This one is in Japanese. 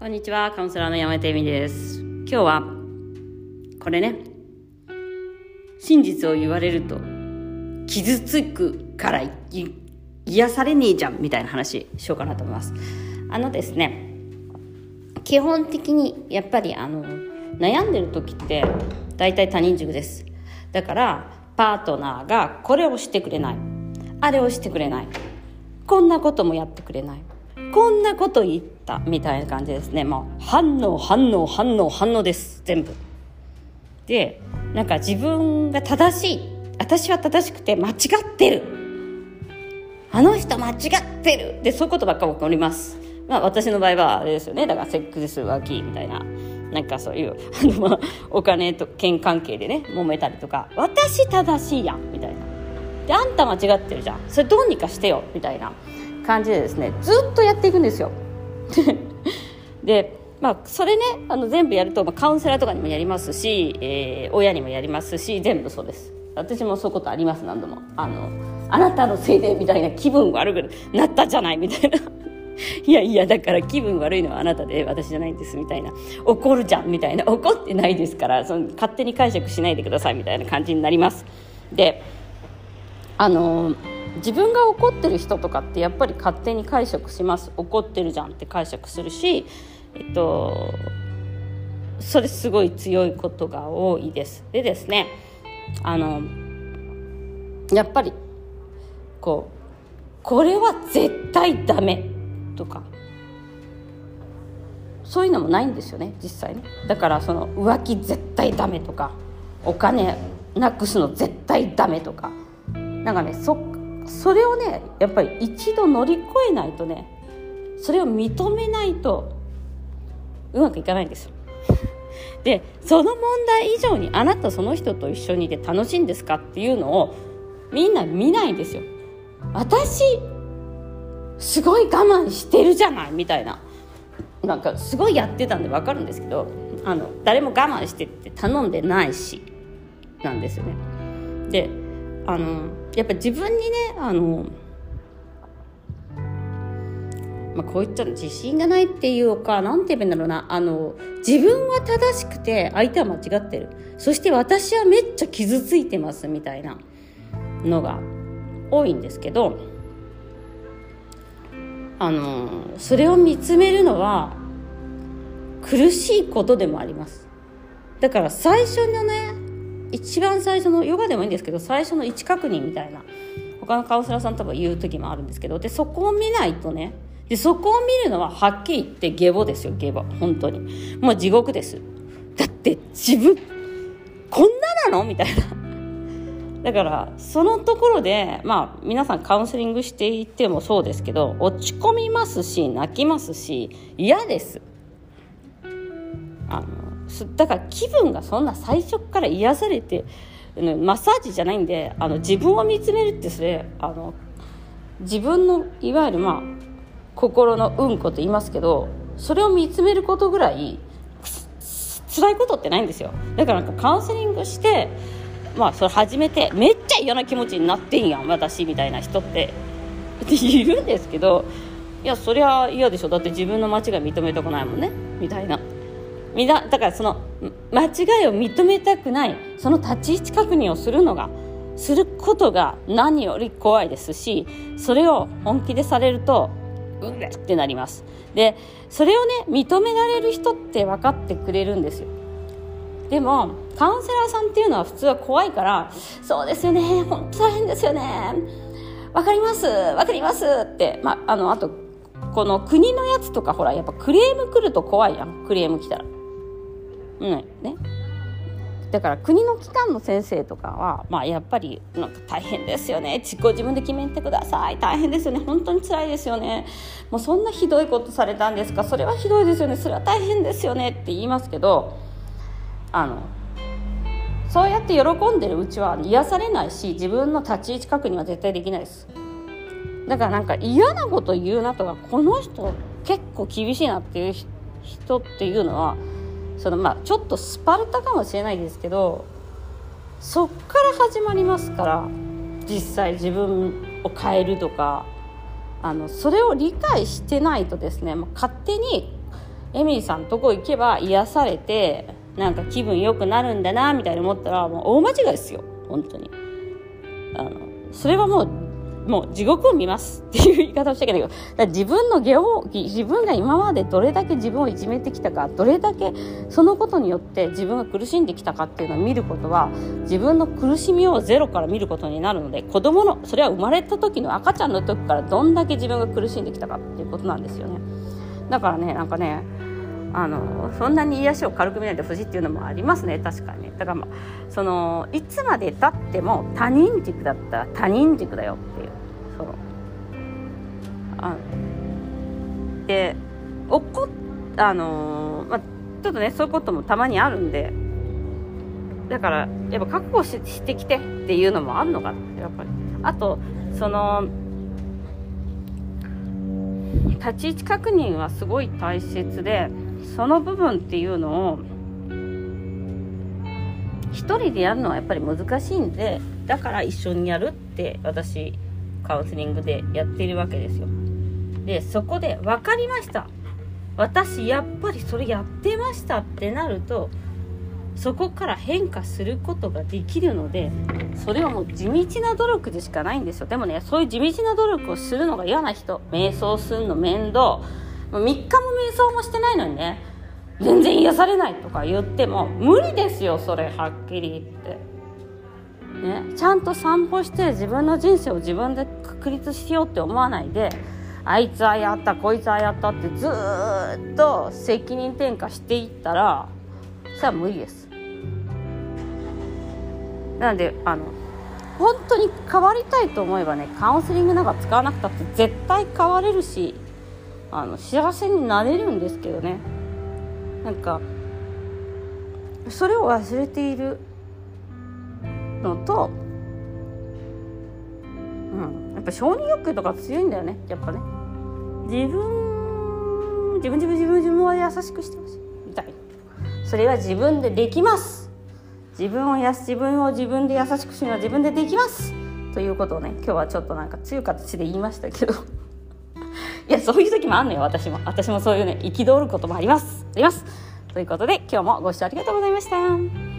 こんにちは、カウンセラーの山手恵美です。今日は、これね、真実を言われると、傷つくから癒されねえじゃん、みたいな話しようかなと思います。あのですね、基本的にやっぱりあの、悩んでる時って、大体他人軸です。だから、パートナーがこれをしてくれない。あれをしてくれない。こんなこともやってくれない。こんなこと言ったみたいな感じですね。もう反応反応反応反応です。全部。でなんか自分が正しい。私は正しくて間違ってる。あの人間違ってる。でそういうことばっかり起こります。まあ私の場合はあれですよね。だからセックス浮気みたいな。なんかそういう あの、まあ、お金と権関係でね揉めたりとか。私正しいやん。みたいな。であんた間違ってるじゃん。それどうにかしてよ。みたいな。感じでですねずっとやっていくんですよ。でまあそれねあの全部やると、まあ、カウンセラーとかにもやりますし、えー、親にもやりますし全部そうです。私もそういうことあります何度も。あのあなたのせいでみたいな気分悪くなったじゃないみたいな。いやいやだから気分悪いのはあなたで私じゃないんですみたいな。怒るじゃんみたいな。怒ってないですからその勝手に解釈しないでくださいみたいな感じになります。であの自分が怒ってる人とかってやっぱり勝手に解釈します。怒ってるじゃんって解釈するしえっとそれすごい強いことが多いです。でですねあのやっぱりこうこれは絶対ダメとかそういうのもないんですよね実際ね。だからその浮気絶対ダメとかお金なくすの絶対ダメとか。なんかねそそれをねやっぱり一度乗り越えないとねそれを認めないとうまくいかないんですよ。でその問題以上にあなたその人と一緒にいて楽しいんですかっていうのをみんな見ないんですよ。私すごい我慢してるじゃないみたいななんかすごいやってたんで分かるんですけどあの誰も我慢してって頼んでないしなんですよね。であのやっぱ自分にねあの、まあ、こう言ったら自信がないっていうか何て言うんだろうな。あの自分は正しくて相手は間違ってる。そして私はめっちゃ傷ついてますみたいなのが多いんですけどあのそれを見つめるのは苦しいことでもあります。だから最初のね一番最初のヨガでもいいんですけど最初の位置確認みたいな他のカウンセラーさんとか言う時もあるんですけどでそこを見ないとねでそこを見るのははっきり言ってゲボですよゲボ。本当に。もう地獄です。だって自分こんななの？みたいな。だからそのところでまあ皆さんカウンセリングしていてもそうですけど落ち込みますし泣きますし嫌です。あのだから気分がそんな最初から癒されてマッサージじゃないんであの自分を見つめるってそれあの自分のいわゆるまあ心のうんこと言いますけどそれを見つめることぐらい辛いことってないんですよ。だからなんかカウンセリングしてまあそれ始めてめっちゃ嫌な気持ちになってんやん私みたいな人って。いるんですけどいやそりゃ嫌でしょ。だって自分の間違い認めたくないもんね。みたいな。みだだからその間違いを認めたくないその立ち位置確認をするのがすることが何より怖いですしそれを本気でされるとうっってなります。でそれをね認められる人って分かってくれるんですよ。でもカウンセラーさんっていうのは普通は怖いからそうですよね本当大変ですよねわかりますわかりますって、まあ、あのあとこの国のやつとかほらやっぱクレーム来ると怖いやん。クレーム来たら。うん。ねだから国の機関の先生とかは、まあ、やっぱりなんか大変ですよね。ご自分で決めてください。大変ですよね。本当に辛いですよね。もうそんなひどいことされたんですか？それはひどいですよね。それは大変ですよね。って言いますけどあのそうやって喜んでるうちは癒されないし自分の立ち位置確認は絶対できないです。だからなんか嫌なこと言うなとかこの人結構厳しいなっていう人っていうのはそのまあちょっとスパルタかもしれないですけどそっから始まりますから実際自分を変えるとかあのそれを理解してないとですねもう勝手にエミリーさんとこ行けば癒されてなんか気分良くなるんだなみたいに思ったらもう大間違いですよ本当に。あのそれはもうもう地獄を見ますっていう言い方をしちゃいけど自分の下を自分が今までどれだけ自分をいじめてきたかどれだけそのことによって自分が苦しんできたかっていうのを見ることは自分の苦しみをゼロから見ることになるので子供のそれは生まれた時の赤ちゃんの時からどんだけ自分が苦しんできたかっていうことなんですよね。だからねなんかねあのそんなに癒しを軽く見ないでほしいっていうのもありますね。確かに。だから、まあ、そのいつまでたっても他人軸だったら他人軸だよっていう。そのあで怒っあの、まあ、ちょっとねそういうこともたまにあるんでだからやっぱ覚悟ししてきてっていうのもあるのかなやっぱり。あとその立ち位置確認はすごい大切でその部分っていうのを一人でやるのはやっぱり難しいんでだから一緒にやるって私カウンセリングでやっているわけですよ。でそこで分かりました。私やっぱりそれやってましたってなるとそこから変化することができるのでそれはもう地道な努力でしかないんですよ。でもねそういう地道な努力をするのが嫌な人瞑想するの面倒3日も瞑想もしてないのにね全然癒されないとか言っても無理ですよそれはっきり言って。ね、ちゃんと散歩して自分の人生を自分で確立しようって思わないであいつはやったこいつはやったってずっと責任転嫁していったらそれは無理ですなのであの本当に変わりたいと思えばねカウンセリングなんか使わなくたって絶対変われるしあの幸せになれるんですけどね。なんかそれを忘れているのと、うん、やっぱ承認欲求とか強いんだよね。やっぱね。自分自分自分自分自分は優しくしてほしい。みたいな。それは自分でできます。自分をや自分を自分で優しくするのは自分でできます。ということをね今日はちょっとなんか強い形で言いましたけど。いやそういう時もあんのよ私も。私もそういうね憤ることもあります。あります。ということで今日もご視聴ありがとうございました。